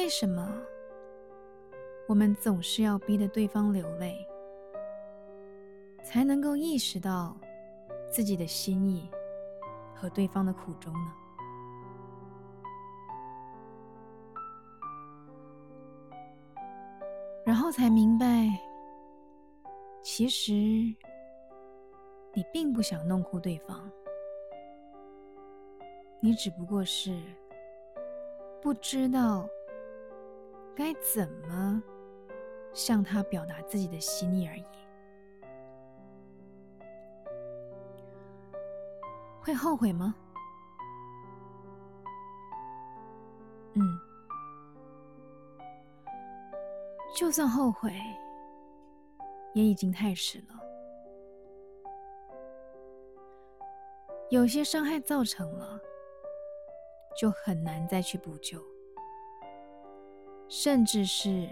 为什么我们总是要逼得对方流泪，才能够意识到自己的心意和对方的苦衷呢？然后才明白，其实你并不想弄哭对方，你只不过是不知道该怎么向他表达自己的心意而已。会后悔吗？嗯。就算后悔，也已经太迟了。有些伤害造成了，就很难再去补救，甚至是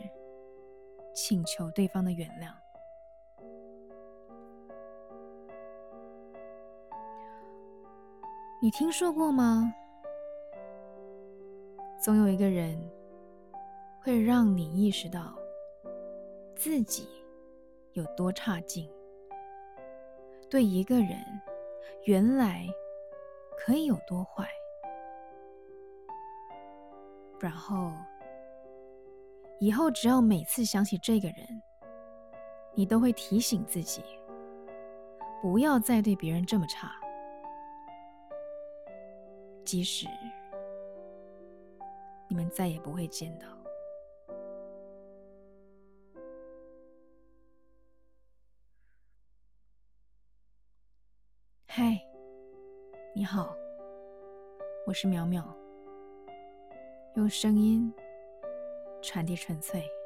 请求对方的原谅。你听说过吗？总有一个人会让你意识到。自己有多差劲，对一个人原来可以有多坏，然后以后只要每次想起这个人，你都会提醒自己，不要再对别人这么差，即使你们再也不会见到。嗨，你好，我是淼淼，用声音传递纯粹。